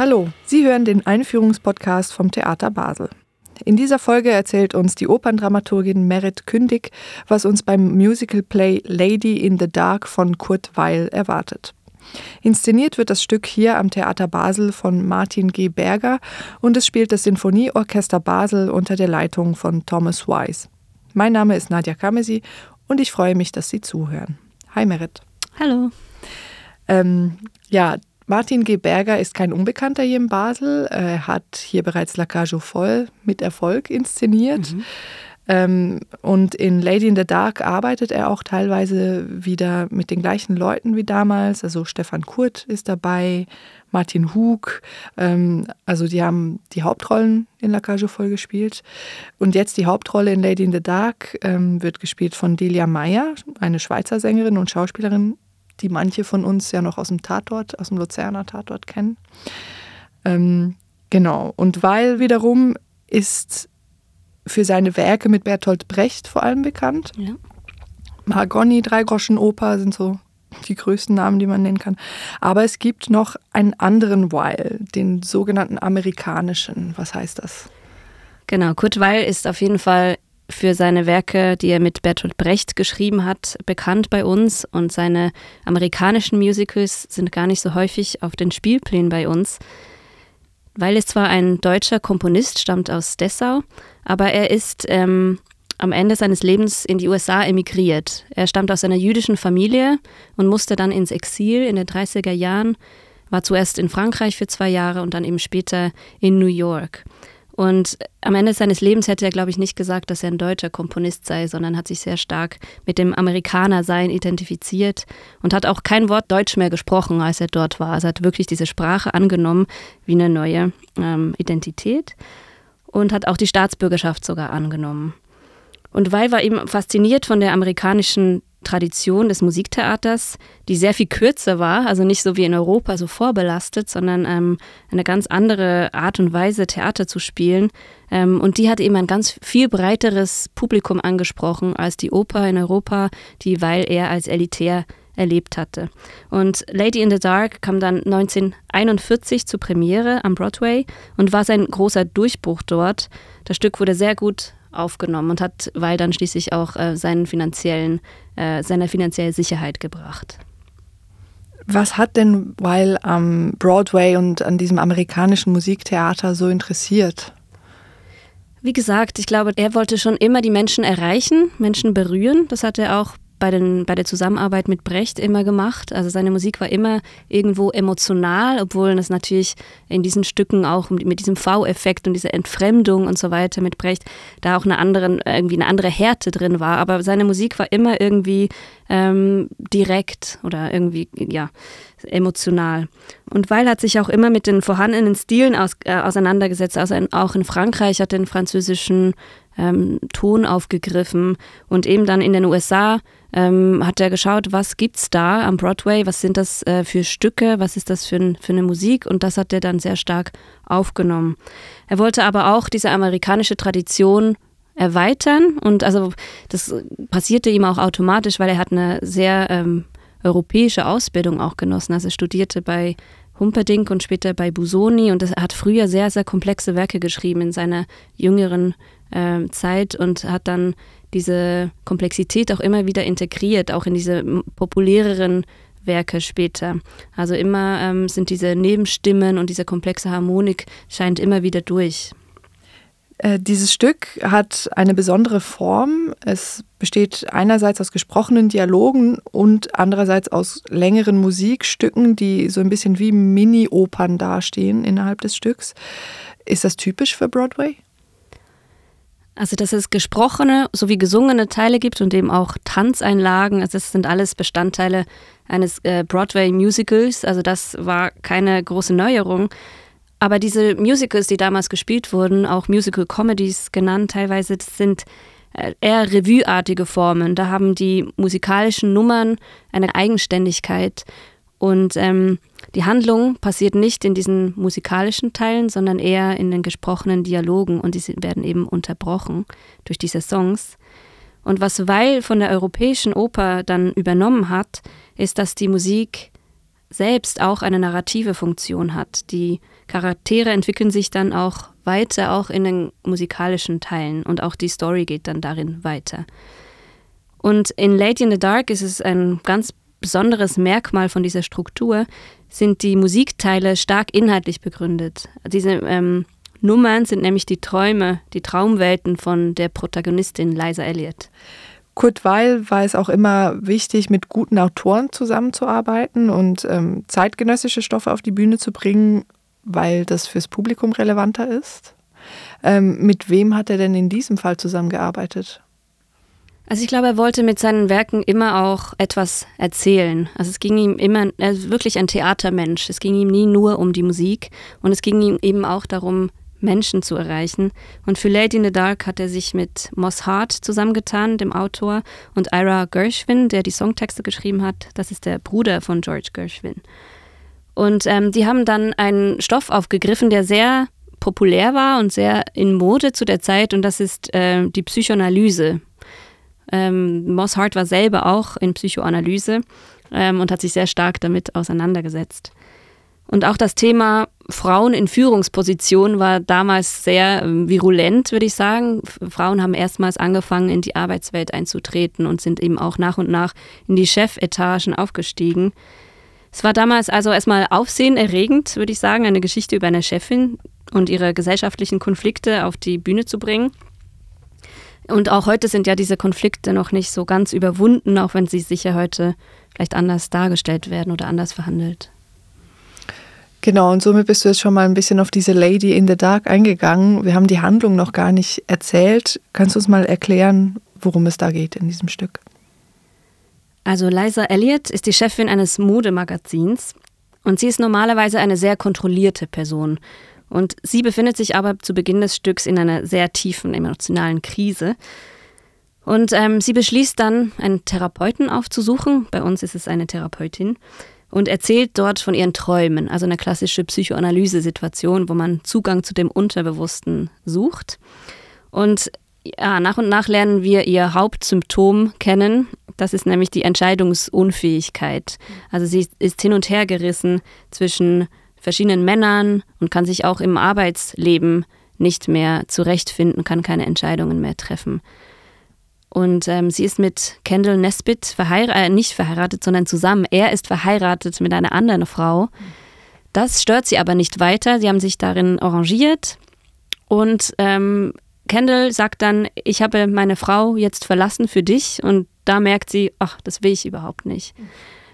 Hallo, Sie hören den Einführungspodcast vom Theater Basel. In dieser Folge erzählt uns die Operndramaturgin Merit Kündig, was uns beim Musical Play Lady in the Dark von Kurt Weil erwartet. Inszeniert wird das Stück hier am Theater Basel von Martin G. Berger und es spielt das Sinfonieorchester Basel unter der Leitung von Thomas Wise. Mein Name ist Nadja Kamesi und ich freue mich, dass Sie zuhören. Hi Merit. Hallo. Ähm, ja, Martin G. Berger ist kein Unbekannter hier in Basel. Er hat hier bereits La Cage voll mit Erfolg inszeniert. Mhm. Ähm, und in Lady in the Dark arbeitet er auch teilweise wieder mit den gleichen Leuten wie damals. Also Stefan Kurt ist dabei, Martin Hug. Ähm, also die haben die Hauptrollen in La Cage voll gespielt. Und jetzt die Hauptrolle in Lady in the Dark ähm, wird gespielt von Delia Meyer, eine Schweizer Sängerin und Schauspielerin, die manche von uns ja noch aus dem Tatort, aus dem Luzerner Tatort kennen. Ähm, genau. Und weil wiederum ist für seine Werke mit Bertolt Brecht vor allem bekannt. Ja. Mahagoni, Dreigroschenoper sind so die größten Namen, die man nennen kann. Aber es gibt noch einen anderen Weil, den sogenannten amerikanischen. Was heißt das? Genau, Kurt Weil ist auf jeden Fall für seine Werke, die er mit Bertolt Brecht geschrieben hat, bekannt bei uns und seine amerikanischen Musicals sind gar nicht so häufig auf den Spielplänen bei uns. Weil es zwar ein deutscher Komponist stammt aus Dessau, aber er ist ähm, am Ende seines Lebens in die USA emigriert. Er stammt aus einer jüdischen Familie und musste dann ins Exil in den 30er Jahren, war zuerst in Frankreich für zwei Jahre und dann eben später in New York. Und am Ende seines Lebens hätte er, glaube ich, nicht gesagt, dass er ein deutscher Komponist sei, sondern hat sich sehr stark mit dem Amerikanersein identifiziert und hat auch kein Wort Deutsch mehr gesprochen, als er dort war. Also hat wirklich diese Sprache angenommen wie eine neue ähm, Identität und hat auch die Staatsbürgerschaft sogar angenommen. Und Weil war eben fasziniert von der amerikanischen Tradition des Musiktheaters, die sehr viel kürzer war, also nicht so wie in Europa so vorbelastet, sondern ähm, eine ganz andere Art und Weise, Theater zu spielen. Ähm, und die hat eben ein ganz viel breiteres Publikum angesprochen als die Oper in Europa, die weil er als elitär erlebt hatte. Und Lady in the Dark kam dann 1941 zur Premiere am Broadway und war sein großer Durchbruch dort. Das Stück wurde sehr gut aufgenommen und hat weil dann schließlich auch äh, seinen finanziellen, äh, seine finanzielle Sicherheit gebracht. Was hat denn Weil am Broadway und an diesem amerikanischen Musiktheater so interessiert? Wie gesagt, ich glaube, er wollte schon immer die Menschen erreichen, Menschen berühren. Das hat er auch bei, den, bei der Zusammenarbeit mit Brecht immer gemacht. Also seine Musik war immer irgendwo emotional, obwohl es natürlich in diesen Stücken auch mit diesem V-Effekt und dieser Entfremdung und so weiter mit Brecht da auch eine andere, irgendwie eine andere Härte drin war. Aber seine Musik war immer irgendwie ähm, direkt oder irgendwie, ja, emotional. Und Weil hat sich auch immer mit den vorhandenen Stilen aus, äh, auseinandergesetzt. Also in, auch in Frankreich hat er den französischen ähm, Ton aufgegriffen und eben dann in den USA ähm, hat er geschaut, was gibt's da am Broadway, was sind das äh, für Stücke, was ist das für, für eine Musik und das hat er dann sehr stark aufgenommen. Er wollte aber auch diese amerikanische Tradition erweitern und also das passierte ihm auch automatisch, weil er hat eine sehr ähm, europäische Ausbildung auch genossen. Also er studierte bei Humperdinck und später bei Busoni und er hat früher sehr, sehr komplexe Werke geschrieben in seiner jüngeren äh, Zeit und hat dann diese Komplexität auch immer wieder integriert, auch in diese populäreren Werke später. Also immer ähm, sind diese Nebenstimmen und diese komplexe Harmonik scheint immer wieder durch. Äh, dieses Stück hat eine besondere Form. Es besteht einerseits aus gesprochenen Dialogen und andererseits aus längeren Musikstücken, die so ein bisschen wie Mini-Opern dastehen innerhalb des Stücks. Ist das typisch für Broadway? Also, dass es gesprochene sowie gesungene Teile gibt und eben auch Tanzeinlagen. Also, das sind alles Bestandteile eines äh, Broadway-Musicals. Also, das war keine große Neuerung. Aber diese Musicals, die damals gespielt wurden, auch Musical-Comedies genannt teilweise, das sind äh, eher revueartige Formen. Da haben die musikalischen Nummern eine Eigenständigkeit. Und ähm, die Handlung passiert nicht in diesen musikalischen Teilen, sondern eher in den gesprochenen Dialogen und die werden eben unterbrochen durch diese Songs. Und was Weil von der europäischen Oper dann übernommen hat, ist, dass die Musik selbst auch eine narrative Funktion hat. Die Charaktere entwickeln sich dann auch weiter, auch in den musikalischen Teilen und auch die Story geht dann darin weiter. Und in Lady in the Dark ist es ein ganz besonderes Merkmal von dieser Struktur, sind die Musikteile stark inhaltlich begründet. Diese ähm, Nummern sind nämlich die Träume, die Traumwelten von der Protagonistin Liza Elliott. Kurt Weil war es auch immer wichtig, mit guten Autoren zusammenzuarbeiten und ähm, zeitgenössische Stoffe auf die Bühne zu bringen, weil das fürs Publikum relevanter ist. Ähm, mit wem hat er denn in diesem Fall zusammengearbeitet? Also ich glaube, er wollte mit seinen Werken immer auch etwas erzählen. Also es ging ihm immer, er ist wirklich ein Theatermensch. Es ging ihm nie nur um die Musik und es ging ihm eben auch darum, Menschen zu erreichen. Und für Lady in the Dark hat er sich mit Moss Hart zusammengetan, dem Autor, und Ira Gershwin, der die Songtexte geschrieben hat. Das ist der Bruder von George Gershwin. Und ähm, die haben dann einen Stoff aufgegriffen, der sehr populär war und sehr in Mode zu der Zeit, und das ist äh, die Psychoanalyse. Ähm, Moss Hart war selber auch in Psychoanalyse ähm, und hat sich sehr stark damit auseinandergesetzt. Und auch das Thema Frauen in Führungspositionen war damals sehr ähm, virulent, würde ich sagen. Frauen haben erstmals angefangen, in die Arbeitswelt einzutreten und sind eben auch nach und nach in die Chefetagen aufgestiegen. Es war damals also erstmal aufsehenerregend, würde ich sagen, eine Geschichte über eine Chefin und ihre gesellschaftlichen Konflikte auf die Bühne zu bringen. Und auch heute sind ja diese Konflikte noch nicht so ganz überwunden, auch wenn sie sicher heute vielleicht anders dargestellt werden oder anders verhandelt. Genau, und somit bist du jetzt schon mal ein bisschen auf diese Lady in the Dark eingegangen. Wir haben die Handlung noch gar nicht erzählt. Kannst du uns mal erklären, worum es da geht in diesem Stück? Also Liza Elliott ist die Chefin eines Modemagazins und sie ist normalerweise eine sehr kontrollierte Person. Und sie befindet sich aber zu Beginn des Stücks in einer sehr tiefen emotionalen Krise. Und ähm, sie beschließt dann, einen Therapeuten aufzusuchen. Bei uns ist es eine Therapeutin und erzählt dort von ihren Träumen, also eine klassische Psychoanalyse-Situation, wo man Zugang zu dem Unterbewussten sucht. Und ja, nach und nach lernen wir ihr Hauptsymptom kennen. Das ist nämlich die Entscheidungsunfähigkeit. Also sie ist hin und her gerissen zwischen verschiedenen Männern und kann sich auch im Arbeitsleben nicht mehr zurechtfinden, kann keine Entscheidungen mehr treffen. Und ähm, sie ist mit Kendall Nesbitt verheiratet, äh, nicht verheiratet, sondern zusammen. Er ist verheiratet mit einer anderen Frau. Das stört sie aber nicht weiter. Sie haben sich darin arrangiert. Und ähm, Kendall sagt dann, ich habe meine Frau jetzt verlassen für dich. Und da merkt sie, ach, das will ich überhaupt nicht.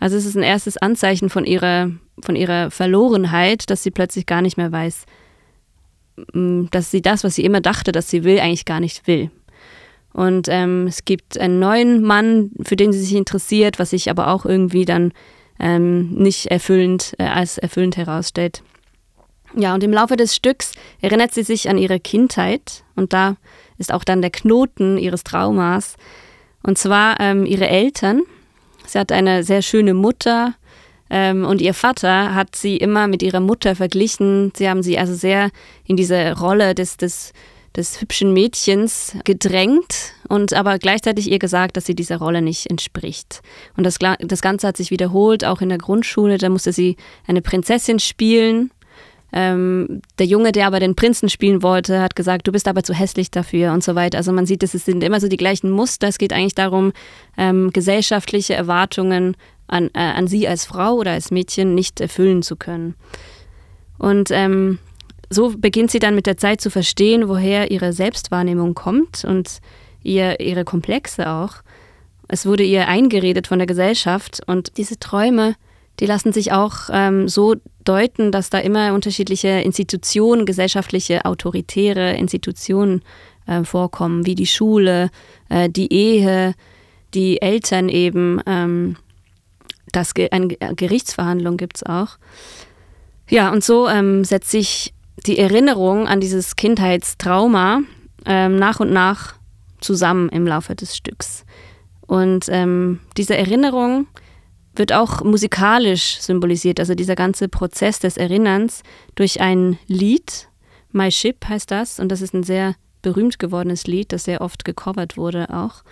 Also es ist ein erstes Anzeichen von ihrer, von ihrer Verlorenheit, dass sie plötzlich gar nicht mehr weiß, dass sie das, was sie immer dachte, dass sie will, eigentlich gar nicht will. Und ähm, es gibt einen neuen Mann, für den sie sich interessiert, was sich aber auch irgendwie dann ähm, nicht erfüllend, äh, als erfüllend herausstellt. Ja, und im Laufe des Stücks erinnert sie sich an ihre Kindheit und da ist auch dann der Knoten ihres Traumas. Und zwar ähm, ihre Eltern. Sie hat eine sehr schöne Mutter ähm, und ihr Vater hat sie immer mit ihrer Mutter verglichen. Sie haben sie also sehr in diese Rolle des, des des hübschen Mädchens gedrängt und aber gleichzeitig ihr gesagt, dass sie dieser Rolle nicht entspricht. Und das, das Ganze hat sich wiederholt, auch in der Grundschule. Da musste sie eine Prinzessin spielen. Ähm, der Junge, der aber den Prinzen spielen wollte, hat gesagt, du bist aber zu hässlich dafür und so weiter. Also man sieht, es sind immer so die gleichen Muster. Es geht eigentlich darum, ähm, gesellschaftliche Erwartungen an, äh, an sie als Frau oder als Mädchen nicht erfüllen zu können. Und ähm, so beginnt sie dann mit der Zeit zu verstehen, woher ihre Selbstwahrnehmung kommt und ihr, ihre Komplexe auch. Es wurde ihr eingeredet von der Gesellschaft und diese Träume, die lassen sich auch ähm, so deuten, dass da immer unterschiedliche Institutionen, gesellschaftliche, autoritäre Institutionen äh, vorkommen, wie die Schule, äh, die Ehe, die Eltern eben, ähm, das eine Gerichtsverhandlung gibt es auch. Ja, und so ähm, setzt sich die Erinnerung an dieses Kindheitstrauma ähm, nach und nach zusammen im Laufe des Stücks. Und ähm, diese Erinnerung wird auch musikalisch symbolisiert, also dieser ganze Prozess des Erinnerns durch ein Lied. My Ship heißt das und das ist ein sehr berühmt gewordenes Lied, das sehr oft gecovert wurde auch.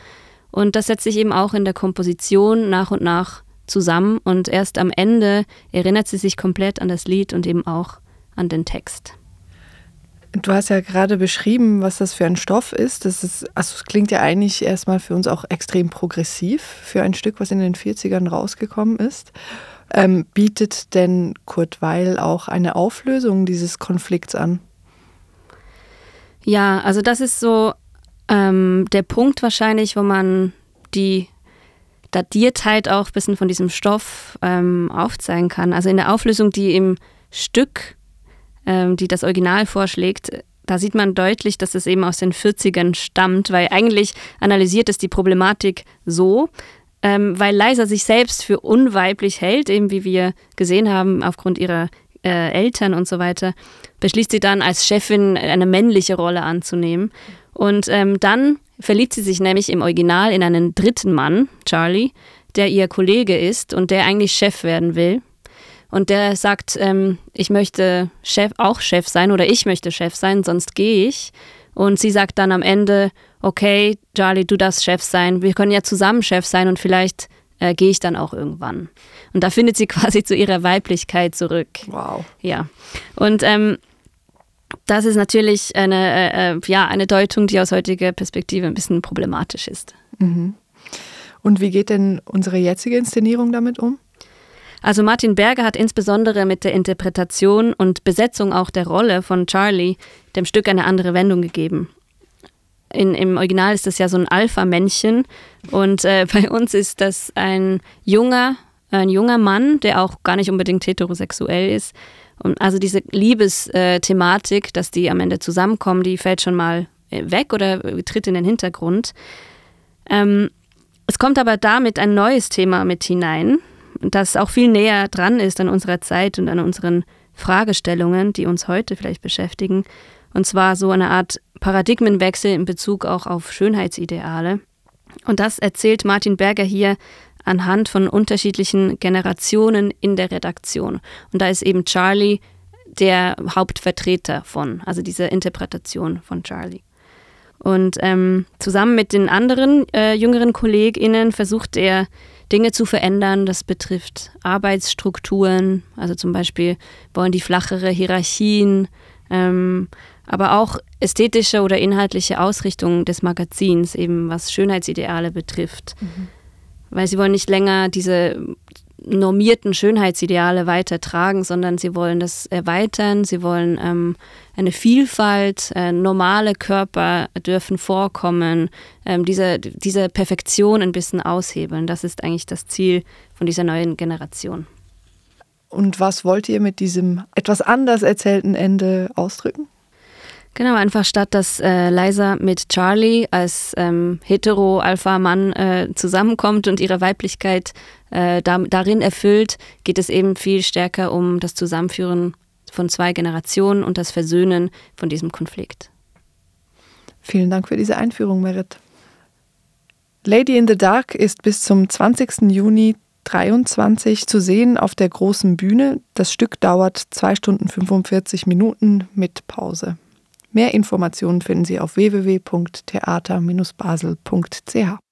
Und das setzt sich eben auch in der Komposition nach und nach zusammen und erst am Ende erinnert sie sich komplett an das Lied und eben auch an den Text. Du hast ja gerade beschrieben, was das für ein Stoff ist. Das ist, also es klingt ja eigentlich erstmal für uns auch extrem progressiv für ein Stück, was in den 40ern rausgekommen ist. Ähm, bietet denn Kurt Weil auch eine Auflösung dieses Konflikts an? Ja, also das ist so ähm, der Punkt wahrscheinlich, wo man die Datiertheit auch ein bisschen von diesem Stoff ähm, aufzeigen kann. Also in der Auflösung, die im Stück, die das Original vorschlägt, da sieht man deutlich, dass es eben aus den 40ern stammt, weil eigentlich analysiert es die Problematik so, ähm, weil Liza sich selbst für unweiblich hält, eben wie wir gesehen haben, aufgrund ihrer äh, Eltern und so weiter, beschließt sie dann als Chefin eine männliche Rolle anzunehmen. Und ähm, dann verliebt sie sich nämlich im Original in einen dritten Mann, Charlie, der ihr Kollege ist und der eigentlich Chef werden will. Und der sagt, ähm, ich möchte Chef, auch Chef sein oder ich möchte Chef sein, sonst gehe ich. Und sie sagt dann am Ende, okay, Charlie, du darfst Chef sein, wir können ja zusammen Chef sein und vielleicht äh, gehe ich dann auch irgendwann. Und da findet sie quasi zu ihrer Weiblichkeit zurück. Wow. Ja. Und ähm, das ist natürlich eine, äh, äh, ja, eine Deutung, die aus heutiger Perspektive ein bisschen problematisch ist. Mhm. Und wie geht denn unsere jetzige Inszenierung damit um? Also Martin Berger hat insbesondere mit der Interpretation und Besetzung auch der Rolle von Charlie dem Stück eine andere Wendung gegeben. In, Im Original ist das ja so ein Alpha-Männchen und äh, bei uns ist das ein junger, ein junger Mann, der auch gar nicht unbedingt heterosexuell ist. Und also diese Liebesthematik, dass die am Ende zusammenkommen, die fällt schon mal äh, weg oder tritt in den Hintergrund. Ähm, es kommt aber damit ein neues Thema mit hinein, das auch viel näher dran ist an unserer Zeit und an unseren Fragestellungen, die uns heute vielleicht beschäftigen. Und zwar so eine Art Paradigmenwechsel in Bezug auch auf Schönheitsideale. Und das erzählt Martin Berger hier anhand von unterschiedlichen Generationen in der Redaktion. Und da ist eben Charlie der Hauptvertreter von, also diese Interpretation von Charlie. Und ähm, zusammen mit den anderen äh, jüngeren KollegInnen versucht er, Dinge zu verändern. Das betrifft Arbeitsstrukturen, also zum Beispiel wollen die flachere Hierarchien, ähm, aber auch ästhetische oder inhaltliche Ausrichtung des Magazins, eben was Schönheitsideale betrifft. Mhm. Weil sie wollen nicht länger diese normierten Schönheitsideale weitertragen, sondern sie wollen das erweitern, sie wollen ähm, eine Vielfalt, äh, normale Körper dürfen vorkommen, ähm, diese, diese Perfektion ein bisschen aushebeln. Das ist eigentlich das Ziel von dieser neuen Generation. Und was wollt ihr mit diesem etwas anders erzählten Ende ausdrücken? Genau, einfach statt dass äh, Liza mit Charlie als ähm, hetero-Alpha-Mann äh, zusammenkommt und ihre Weiblichkeit äh, da, darin erfüllt, geht es eben viel stärker um das Zusammenführen von zwei Generationen und das Versöhnen von diesem Konflikt. Vielen Dank für diese Einführung, Merit. Lady in the Dark ist bis zum 20. Juni 23 zu sehen auf der großen Bühne. Das Stück dauert 2 Stunden 45 Minuten mit Pause. Mehr Informationen finden Sie auf www.theater-basel.ch.